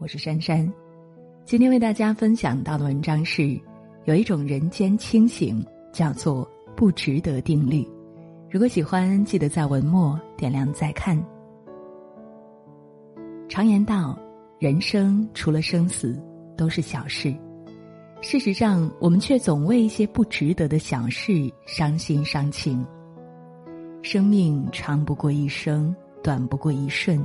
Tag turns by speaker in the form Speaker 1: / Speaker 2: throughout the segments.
Speaker 1: 我是珊珊。今天为大家分享到的文章是：有一种人间清醒，叫做不值得定律。如果喜欢，记得在文末点亮再看。常言道，人生除了生死，都是小事。事实上，我们却总为一些不值得的小事伤心伤情。生命长不过一生，短不过一瞬，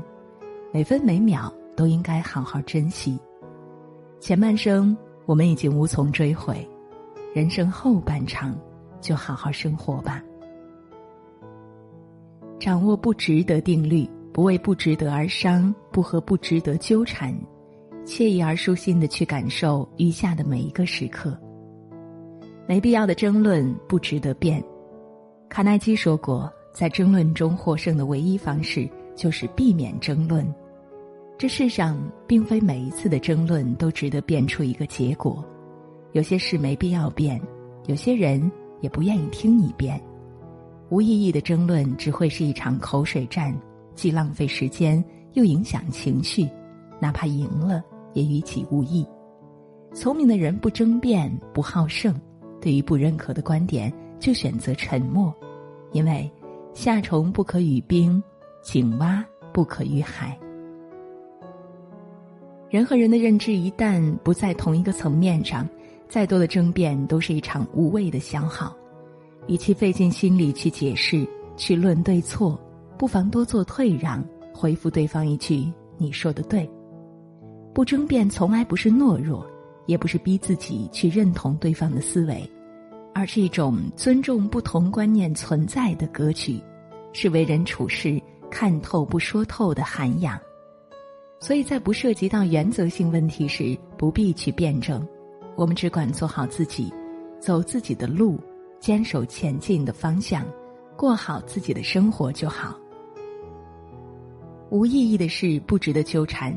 Speaker 1: 每分每秒都应该好好珍惜。前半生我们已经无从追悔，人生后半场就好好生活吧。掌握不值得定律，不为不值得而伤，不和不值得纠缠，惬意而舒心的去感受余下的每一个时刻。没必要的争论不值得辩。卡耐基说过。在争论中获胜的唯一方式就是避免争论。这世上并非每一次的争论都值得辩出一个结果，有些事没必要辩，有些人也不愿意听你辩。无意义的争论只会是一场口水战，既浪费时间又影响情绪，哪怕赢了也与己无益。聪明的人不争辩，不好胜，对于不认可的观点就选择沉默，因为。夏虫不可语冰，井蛙不可语海。人和人的认知一旦不在同一个层面上，再多的争辩都是一场无谓的消耗。与其费尽心力去解释、去论对错，不妨多做退让，回复对方一句“你说的对”。不争辩从来不是懦弱，也不是逼自己去认同对方的思维。而是一种尊重不同观念存在的格局，是为人处事看透不说透的涵养。所以在不涉及到原则性问题时，不必去辩证，我们只管做好自己，走自己的路，坚守前进的方向，过好自己的生活就好。无意义的事不值得纠缠。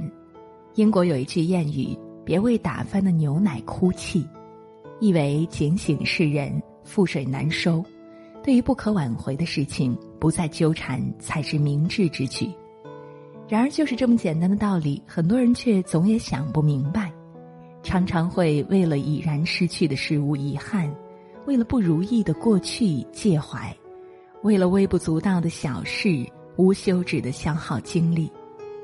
Speaker 1: 英国有一句谚语：“别为打翻的牛奶哭泣。”意为警醒世人，覆水难收。对于不可挽回的事情，不再纠缠才是明智之举。然而，就是这么简单的道理，很多人却总也想不明白。常常会为了已然失去的事物遗憾，为了不如意的过去介怀，为了微不足道的小事无休止的消耗精力。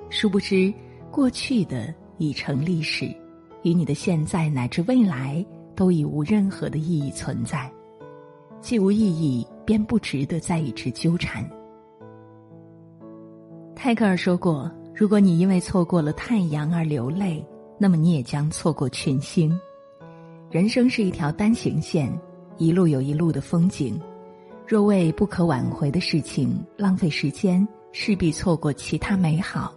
Speaker 1: 殊不知，过去的已成历史，与你的现在乃至未来。都已无任何的意义存在，既无意义，便不值得再与之纠缠。泰戈尔说过：“如果你因为错过了太阳而流泪，那么你也将错过群星。人生是一条单行线，一路有一路的风景。若为不可挽回的事情浪费时间，势必错过其他美好。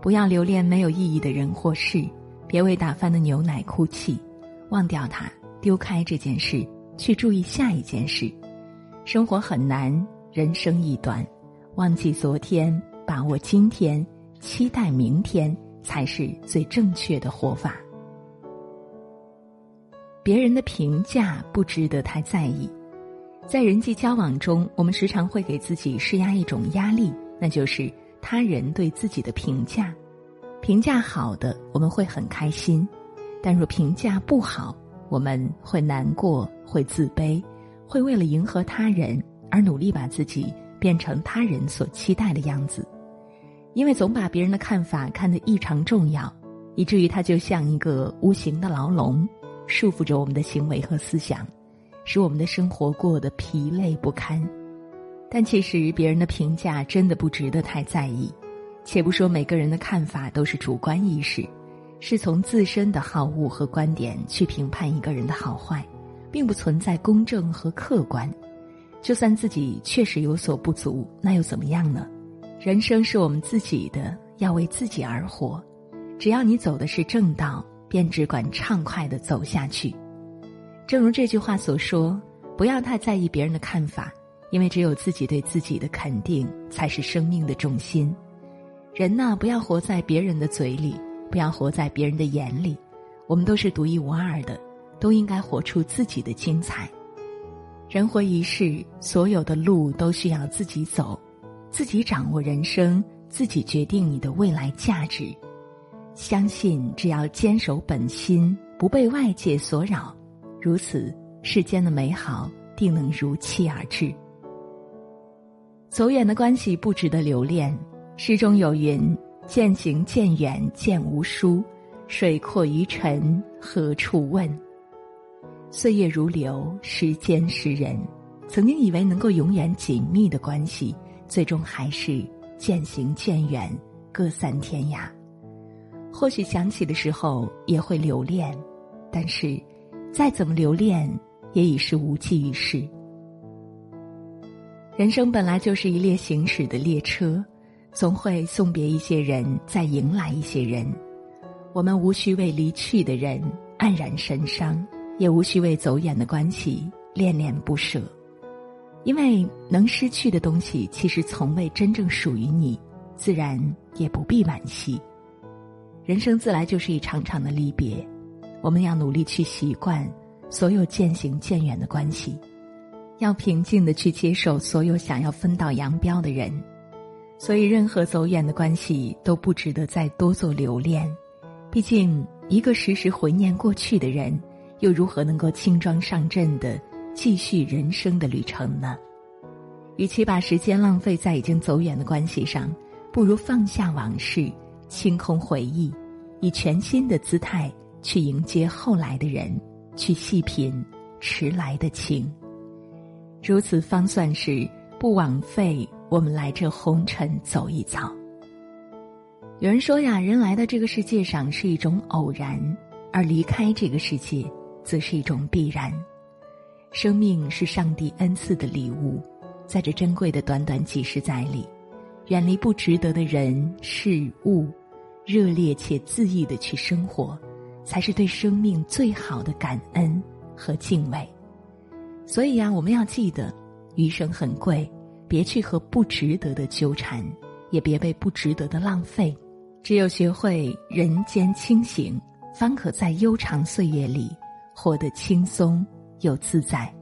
Speaker 1: 不要留恋没有意义的人或事，别为打翻的牛奶哭泣。”忘掉它，丢开这件事，去注意下一件事。生活很难，人生亦短，忘记昨天，把握今天，期待明天，才是最正确的活法。别人的评价不值得太在意。在人际交往中，我们时常会给自己施压一种压力，那就是他人对自己的评价。评价好的，我们会很开心。但若评价不好，我们会难过，会自卑，会为了迎合他人而努力把自己变成他人所期待的样子，因为总把别人的看法看得异常重要，以至于它就像一个无形的牢笼，束缚着我们的行为和思想，使我们的生活过得疲累不堪。但其实别人的评价真的不值得太在意，且不说每个人的看法都是主观意识。是从自身的好恶和观点去评判一个人的好坏，并不存在公正和客观。就算自己确实有所不足，那又怎么样呢？人生是我们自己的，要为自己而活。只要你走的是正道，便只管畅快的走下去。正如这句话所说：“不要太在意别人的看法，因为只有自己对自己的肯定才是生命的重心。人呐，不要活在别人的嘴里。”不要活在别人的眼里，我们都是独一无二的，都应该活出自己的精彩。人活一世，所有的路都需要自己走，自己掌握人生，自己决定你的未来价值。相信只要坚守本心，不被外界所扰，如此世间的美好定能如期而至。走远的关系不值得留恋。诗中有云：“渐行渐远渐无书，水阔鱼沉何处问？”岁月如流，时间识人。曾经以为能够永远紧密的关系，最终还是渐行渐远，各散天涯。或许想起的时候也会留恋，但是再怎么留恋，也已是无济于事。人生本来就是一列行驶的列车，总会送别一些人，再迎来一些人。我们无需为离去的人黯然神伤，也无需为走远的关系恋恋不舍，因为能失去的东西其实从未真正属于你，自然也不必惋惜。人生自来就是一场场的离别，我们要努力去习惯所有渐行渐远的关系，要平静的去接受所有想要分道扬镳的人。所以，任何走远的关系都不值得再多做留恋。毕竟，一个时时回念过去的人，又如何能够轻装上阵的继续人生的旅程呢？与其把时间浪费在已经走远的关系上，不如放下往事。清空回忆，以全新的姿态去迎接后来的人，去细品迟来的情。如此方算是不枉费我们来这红尘走一遭。有人说呀，人来到这个世界上是一种偶然，而离开这个世界则是一种必然。生命是上帝恩赐的礼物，在这珍贵的短短几十载里。远离不值得的人事物，热烈且恣意的去生活，才是对生命最好的感恩和敬畏。所以呀，我们要记得，余生很贵，别去和不值得的纠缠，也别被不值得的浪费。只有学会人间清醒，方可在悠长岁月里活得轻松又自在。